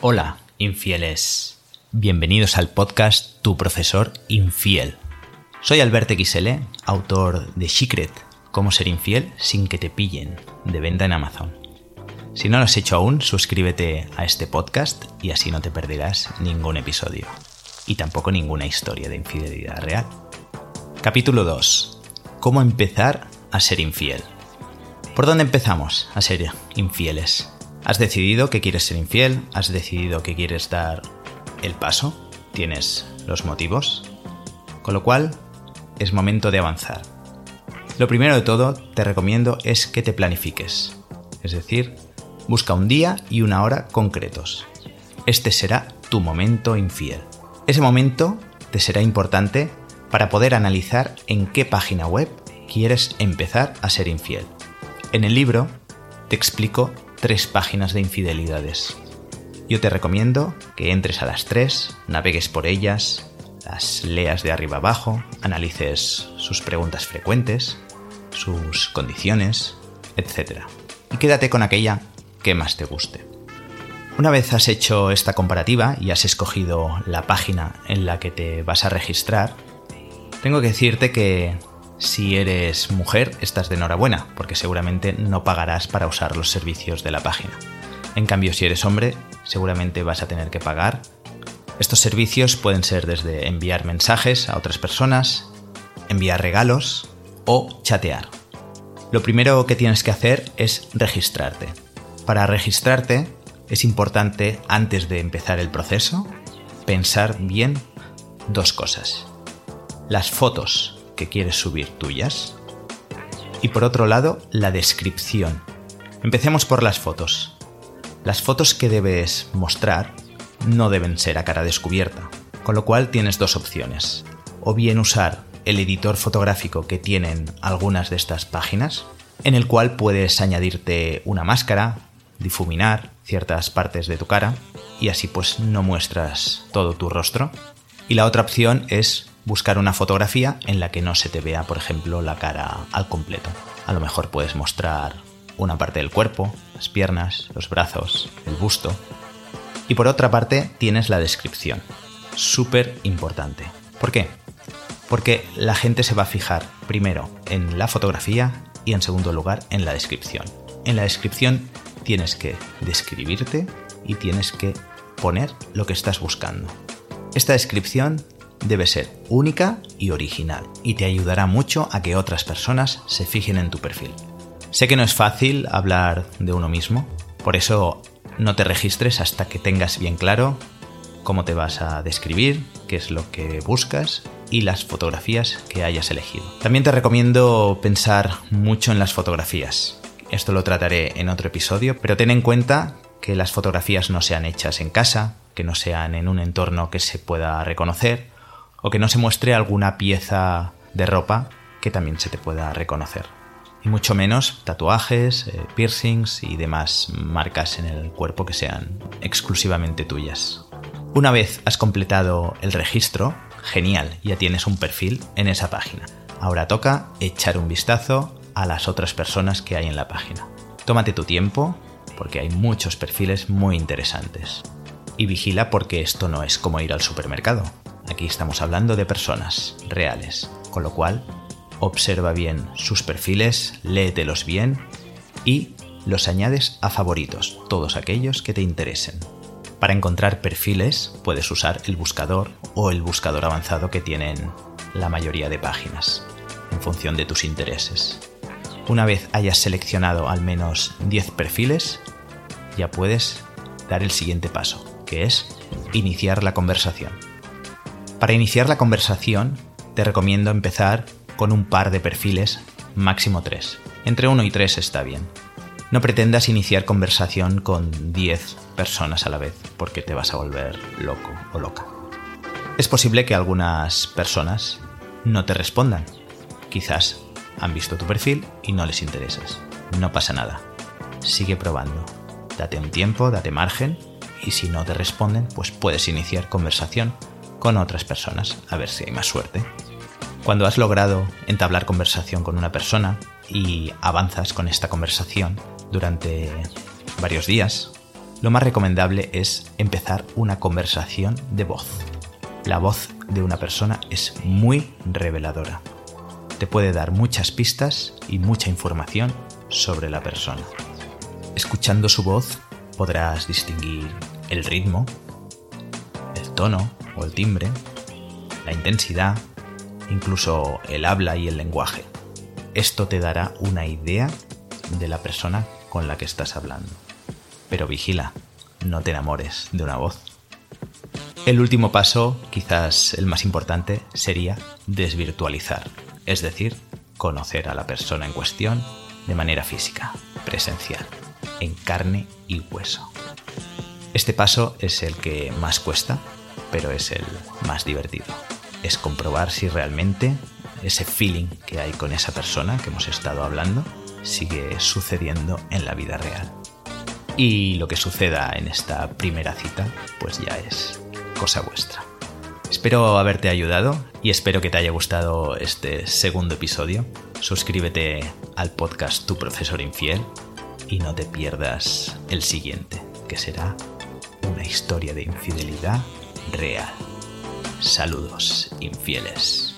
Hola, infieles. Bienvenidos al podcast Tu profesor infiel. Soy Alberto XL, autor de Secret, Cómo ser infiel sin que te pillen, de venta en Amazon. Si no lo has hecho aún, suscríbete a este podcast y así no te perderás ningún episodio. Y tampoco ninguna historia de infidelidad real. Capítulo 2. ¿Cómo empezar a ser infiel? ¿Por dónde empezamos a ser infieles? Has decidido que quieres ser infiel, has decidido que quieres dar el paso, tienes los motivos, con lo cual es momento de avanzar. Lo primero de todo te recomiendo es que te planifiques, es decir, busca un día y una hora concretos. Este será tu momento infiel. Ese momento te será importante para poder analizar en qué página web quieres empezar a ser infiel. En el libro te explico tres páginas de infidelidades. Yo te recomiendo que entres a las tres, navegues por ellas, las leas de arriba abajo, analices sus preguntas frecuentes, sus condiciones, etc. Y quédate con aquella que más te guste. Una vez has hecho esta comparativa y has escogido la página en la que te vas a registrar, tengo que decirte que si eres mujer, estás de enhorabuena, porque seguramente no pagarás para usar los servicios de la página. En cambio, si eres hombre, seguramente vas a tener que pagar. Estos servicios pueden ser desde enviar mensajes a otras personas, enviar regalos o chatear. Lo primero que tienes que hacer es registrarte. Para registrarte es importante, antes de empezar el proceso, pensar bien dos cosas. Las fotos que quieres subir tuyas. Y por otro lado, la descripción. Empecemos por las fotos. Las fotos que debes mostrar no deben ser a cara descubierta, con lo cual tienes dos opciones. O bien usar el editor fotográfico que tienen algunas de estas páginas, en el cual puedes añadirte una máscara, difuminar ciertas partes de tu cara y así pues no muestras todo tu rostro. Y la otra opción es buscar una fotografía en la que no se te vea, por ejemplo, la cara al completo. A lo mejor puedes mostrar una parte del cuerpo, las piernas, los brazos, el busto. Y por otra parte tienes la descripción. Súper importante. ¿Por qué? Porque la gente se va a fijar primero en la fotografía y en segundo lugar en la descripción. En la descripción tienes que describirte y tienes que poner lo que estás buscando. Esta descripción debe ser única y original y te ayudará mucho a que otras personas se fijen en tu perfil. Sé que no es fácil hablar de uno mismo, por eso no te registres hasta que tengas bien claro cómo te vas a describir, qué es lo que buscas y las fotografías que hayas elegido. También te recomiendo pensar mucho en las fotografías. Esto lo trataré en otro episodio, pero ten en cuenta que las fotografías no sean hechas en casa, que no sean en un entorno que se pueda reconocer o que no se muestre alguna pieza de ropa que también se te pueda reconocer. Y mucho menos tatuajes, eh, piercings y demás marcas en el cuerpo que sean exclusivamente tuyas. Una vez has completado el registro, genial, ya tienes un perfil en esa página. Ahora toca echar un vistazo a las otras personas que hay en la página. Tómate tu tiempo, porque hay muchos perfiles muy interesantes. Y vigila porque esto no es como ir al supermercado. Aquí estamos hablando de personas reales, con lo cual observa bien sus perfiles, léetelos bien y los añades a favoritos, todos aquellos que te interesen. Para encontrar perfiles puedes usar el buscador o el buscador avanzado que tienen la mayoría de páginas, en función de tus intereses. Una vez hayas seleccionado al menos 10 perfiles, ya puedes dar el siguiente paso, que es iniciar la conversación. Para iniciar la conversación, te recomiendo empezar con un par de perfiles, máximo tres. Entre uno y tres está bien. No pretendas iniciar conversación con 10 personas a la vez, porque te vas a volver loco o loca. Es posible que algunas personas no te respondan. Quizás han visto tu perfil y no les interesas. No pasa nada. Sigue probando. Date un tiempo, date margen y si no te responden, pues puedes iniciar conversación con otras personas, a ver si hay más suerte. Cuando has logrado entablar conversación con una persona y avanzas con esta conversación durante varios días, lo más recomendable es empezar una conversación de voz. La voz de una persona es muy reveladora. Te puede dar muchas pistas y mucha información sobre la persona. Escuchando su voz podrás distinguir el ritmo, el tono o el timbre, la intensidad, incluso el habla y el lenguaje. Esto te dará una idea de la persona con la que estás hablando. Pero vigila, no te enamores de una voz. El último paso, quizás el más importante, sería desvirtualizar, es decir, conocer a la persona en cuestión de manera física, presencial, en carne y hueso. Este paso es el que más cuesta, pero es el más divertido. Es comprobar si realmente ese feeling que hay con esa persona que hemos estado hablando sigue sucediendo en la vida real. Y lo que suceda en esta primera cita, pues ya es cosa vuestra. Espero haberte ayudado y espero que te haya gustado este segundo episodio. Suscríbete al podcast Tu Profesor Infiel y no te pierdas el siguiente, que será una historia de infidelidad real. Saludos, infieles.